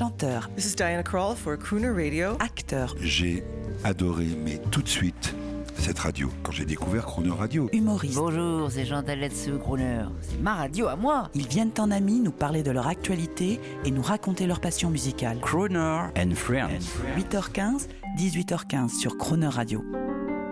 chanteur, This is Diana Krall for Crooner Radio. acteur, J'ai adoré, mais tout de suite, cette radio. Quand j'ai découvert Chrono Radio, humoriste. Bonjour, c'est Jean Taletsu, Crooner. C'est ma radio à moi. Ils viennent en amis nous parler de leur actualité et nous raconter leur passion musicale. Croner and Friends. 8h15, 18h15 sur Croner Radio.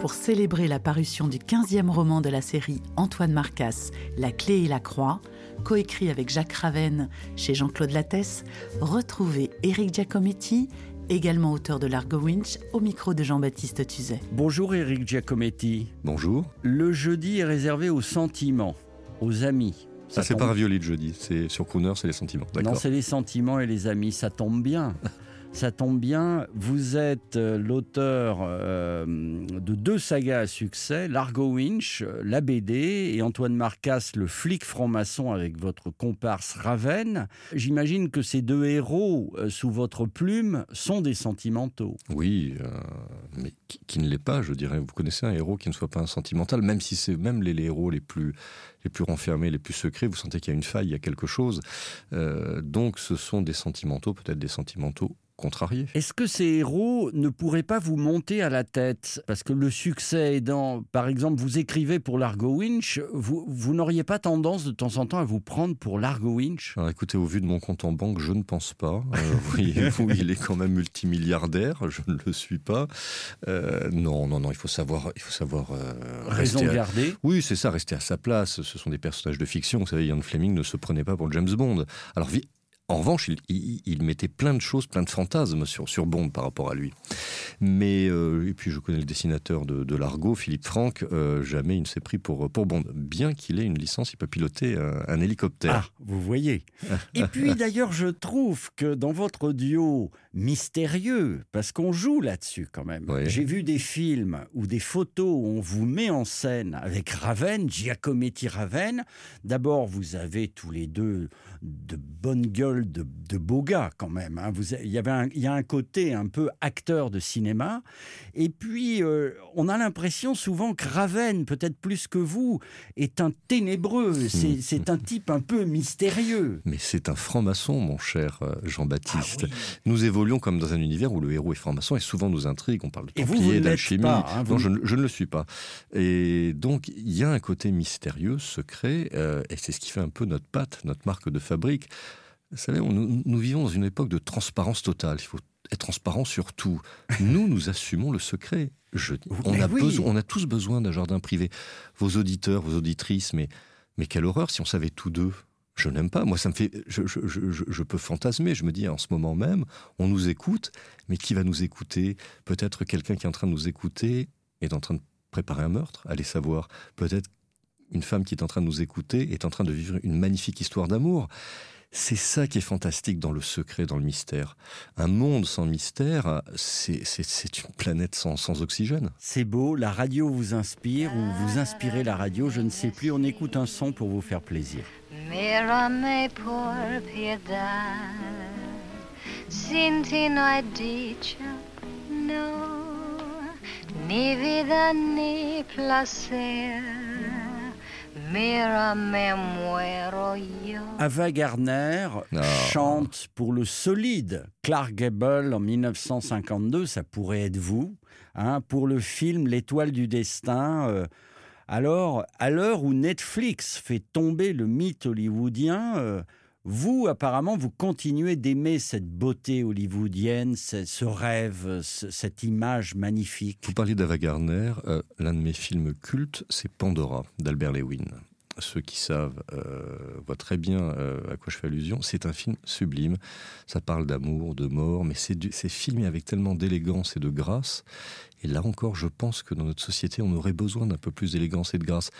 Pour célébrer la parution du 15e roman de la série Antoine Marcas, La clé et la croix, coécrit avec Jacques Ravenne chez Jean-Claude Lattès, retrouvez Éric Giacometti, également auteur de l'Argo Winch, au micro de Jean-Baptiste Tuzet. Bonjour Eric Giacometti. bonjour. Le jeudi est réservé aux sentiments, aux amis. Ça, c'est tombe- pas ravioli de jeudi, c'est sur Crooner, c'est les sentiments. Non, c'est les sentiments et les amis, ça tombe bien. Ça tombe bien, vous êtes euh, l'auteur euh, de deux sagas à succès, Largo Winch, euh, la BD, et Antoine Marcas, le flic franc-maçon avec votre comparse Raven. J'imagine que ces deux héros, sous votre plume, sont des sentimentaux. Oui, mais qui, ne l'est pas, je dirais. Vous connaissez un héros qui ne soit pas un sentimental, même si c'est même les, les héros les plus les plus renfermés, les plus secrets, vous sentez qu'il y a une faille, il y a quelque chose. Donc, ce sont des sentimentaux, peut-être des sentimentaux Est-ce que ces héros ne pourraient pas vous monter à la tête? Parce que le succès aidant, par exemple, vous écrivez pour Largo Winch, vous, vous n'auriez pas tendance de temps en temps à vous prendre pour Largo Winch? Alors écoutez, au vu de mon compte en banque, je ne pense pas. Euh, Voyez-vous, il est quand même multimilliardaire, je ne le suis pas. Euh, non, non, non, il faut savoir, il faut savoir euh, Raison de à- garder. Oui, c'est ça, rester à sa place. Ce sont des personnages de fiction. Vous savez, Ian Fleming ne se prenait pas pour James Bond. Alors, en revanche, il, il- il mettait plein de choses, plein de fantasmes sur, sur Bond par rapport à lui. Mais, euh, et puis je connais le dessinateur de, de Largo, Philippe Franck, euh, jamais il ne s'est pris pour, pour Bond. Bien qu'il ait une licence, il peut piloter un, un hélicoptère. Ah, vous voyez. Et puis d'ailleurs, je trouve que dans votre duo mystérieux, parce qu'on joue là-dessus quand même, j'ai vu des films ou des photos où on vous met en scène avec Raven, Giacometti Raven. D'abord, vous avez tous les deux de bonnes gueules de, de beaux gars quand même. hein. Vous, il, y avait un, il y a un côté un peu acteur de cinéma. Et puis, euh, on a l'impression souvent que Raven, peut-être plus que vous, est un ténébreux. C'est c'est un type un peu mystérieux. Mais c'est un franc-maçon, mon cher euh, Jean-Baptiste. Ah Nous évoluons comme dans un univers où le héros est franc-maçon et souvent nous intrigue. On parle de Templiers, d'alchimie. hein, vous- non, je, ne- je ne le suis pas. Et donc, il y a un côté mystérieux, secret, euh, et c'est ce qui fait un peu notre patte, notre marque de fabrique. Vous savez, on- nous, nous vivons dans une époque de transparence totale. Il faut être transparent sur tout. Nous, nous assumons le secret. Je- on, a oui. besoin, on a tous besoin d'un jardin privé. Vos auditeurs, vos auditrices, mais, mais quelle horreur si on savait tous deux. Je n'aime pas. Moi, ça me fait. Je, je, je, peux fantasmer. Je me dis, en ce moment même, on nous écoute, mais qui va nous écouter? Peut-être quelqu'un qui est en train de nous écouter est en train de préparer un meurtre. Allez savoir. Peut-être une femme qui est en train de nous écouter est en train de vivre une magnifique histoire d'amour. C'est ça qui est fantastique dans le secret, dans le mystère. Un monde sans mystère, c'est une planète sans, sans oxygène. C'est beau, la radio vous inspire ou vous inspirez la radio, je ne sais plus. On écoute un son pour vous faire plaisir. Ni vida ni placer Ava Gardner chante pour le solide. Clark Gable en 1952, ça pourrait être vous, hein, pour le film L'étoile du destin. euh, alors, à l'heure où Netflix fait tomber le mythe hollywoodien, euh, vous, apparemment, vous continuez d'aimer cette beauté hollywoodienne, ce, rêve, ce- cette image magnifique. Vous parliez d'Ava Gardner, euh, l'un de mes films cultes, c'est Pandora d'Albert Lewin. Ceux qui savent euh, voient très bien euh, à quoi je fais allusion. C'est un film sublime. Ça parle d'amour, de mort, mais c'est filmé avec tellement d'élégance et de grâce. Et là encore, je pense que dans notre société, on aurait besoin d'un peu plus d'élégance et de grâce.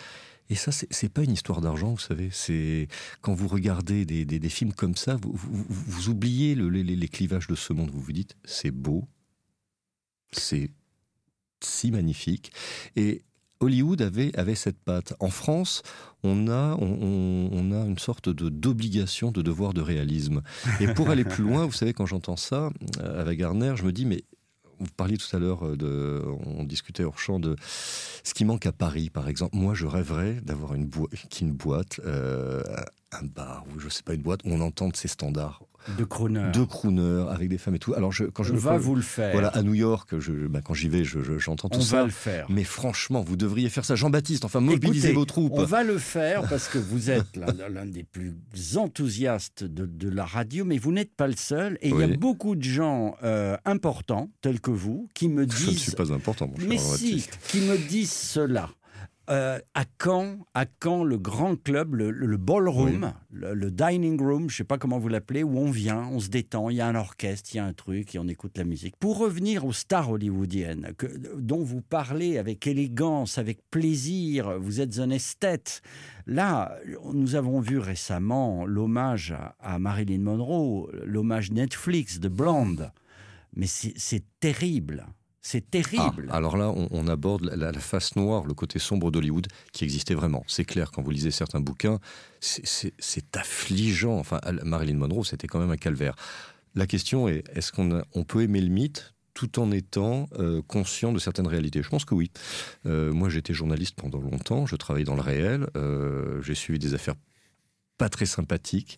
Et ça, c'est pas une histoire d'argent, vous savez. C'est quand vous regardez des, films comme ça, vous, oubliez le- les, les clivages de ce monde. Vous vous dites, c'est beau, c'est si magnifique. Et Hollywood avait, avait cette patte. En France, on a, on, a une sorte d'obligation, de devoir de réalisme. Et pour aller plus loin, vous savez, quand j'entends ça euh, avec Garner, je me dis, mais vous parliez tout à l'heure de, on discutait hors champ de ce qui manque à Paris, par exemple. Moi, je rêverais d'avoir une boîte, euh, un bar ou je sais pas une boîte où on entende ces standards. de crooner. De crooner avec des femmes et tout. Alors je, quand je On va vous le faire. Voilà, à New York, je, bah, quand j'y vais, je- je- j'entends tout on ça. va le faire. Mais franchement, vous devriez faire ça. Jean-Baptiste, enfin, mobilisez Écoutez, vos troupes. On va le faire parce que vous êtes l'un des plus enthousiastes de, de la radio, mais vous n'êtes pas le seul. Et il y a beaucoup de gens euh, importants, tels que vous, qui me Je ne disent suis pas important, mon cher Mais si, qui me disent cela. Euh, à quand, à le grand club, le, ballroom, le, le dining room, je sais pas comment vous l'appelez, où on vient, on se détend, il y a un orchestre, il y a un truc et on écoute la musique. Pour revenir aux stars hollywoodiennes, que, dont vous parlez avec élégance, avec plaisir, vous êtes un esthète. Là, nous avons vu récemment l'hommage à, Marilyn Monroe, l'hommage Netflix de Blonde. Mais c'est c'est terrible. Ah, alors là, on, aborde la, face noire, le côté sombre d'Hollywood, qui existait vraiment. C'est clair, quand vous lisez certains bouquins, c'est- affligeant. Enfin, Marilyn Monroe, c'était quand même un calvaire. La question est, est-ce qu'on peut aimer le mythe tout en étant euh, conscient de certaines réalités? Je pense que oui. Euh, moi, j'étais journaliste pendant longtemps, je travaillais dans le réel, euh, j'ai suivi des affaires pas très sympathiques,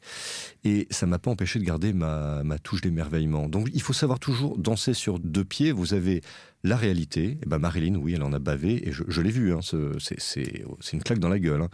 et ça m'a pas empêché de garder ma, ma touche d'émerveillement. Donc il faut savoir toujours danser sur deux pieds. Vous avez la réalité, et ben Marilyn, oui, elle en a bavé, et je, l'ai vu, hein, ce- c'est une claque dans la gueule, hein.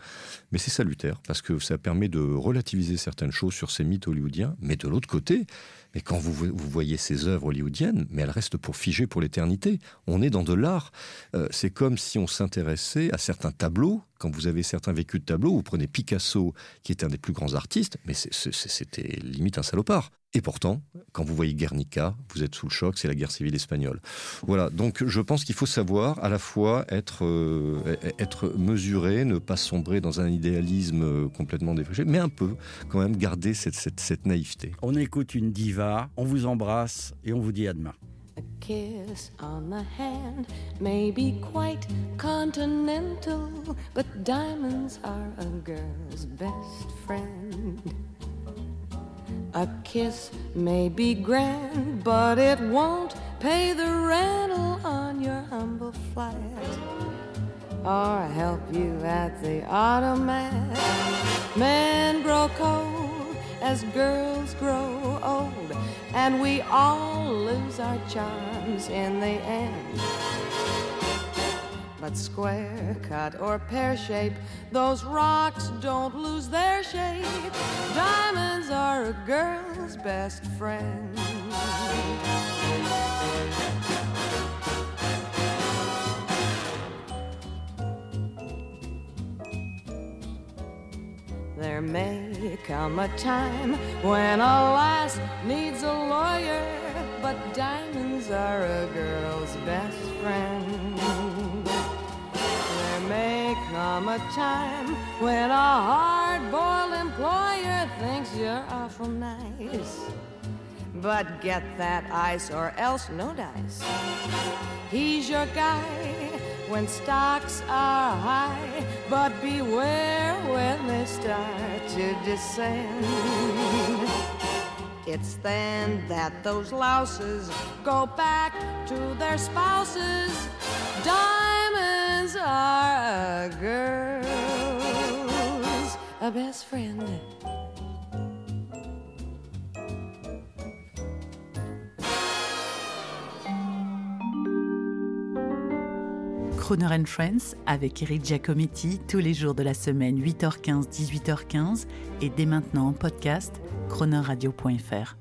mais c'est salutaire, parce que ça permet de relativiser certaines choses sur ces mythes hollywoodiens, mais de l'autre côté, mais quand vous, voyez ces œuvres hollywoodiennes, mais elles restent pour figer pour l'éternité. On est dans de l'art. Euh, c'est comme si on s'intéressait à certains tableaux. Quand vous avez certains vécus de tableaux, vous prenez Picasso, qui était un des plus grands artistes, mais c'était limite un salopard. Et pourtant, quand vous voyez Guernica, vous êtes sous le choc, c'est la guerre civile espagnole. Voilà, donc je pense qu'il faut savoir à la fois être, euh, être mesuré, ne pas sombrer dans un idéalisme euh, complètement défriché, mais un peu quand même garder cette, cette, cette naïveté. On écoute une diva, on vous embrasse et on vous dit à demain. A kiss on the hand may be quite continental, but diamonds are a girl's best friend. A kiss may be grand, but it won't pay the rental on your humble flat or help you at the automat. Men grow cold as girls grow old, and we all lose our charms in the end. But square cut or pear shape, those rocks don't lose their shape. Diamonds are a girl's best friend. There may come a time when a lass needs a lawyer, but diamonds are a girl's best friend. Come a time when a hard boiled employer thinks you're awful nice. But get that ice or else no dice. He's your guy when stocks are high, but beware when they start to descend. It's then that those louses go back to their spouses. Diamonds are a girl's a best friend. Croner and Friends avec Eric Giacometti tous les jours de la semaine 8h15 18h15 et dès maintenant en podcast chronoradio.fr.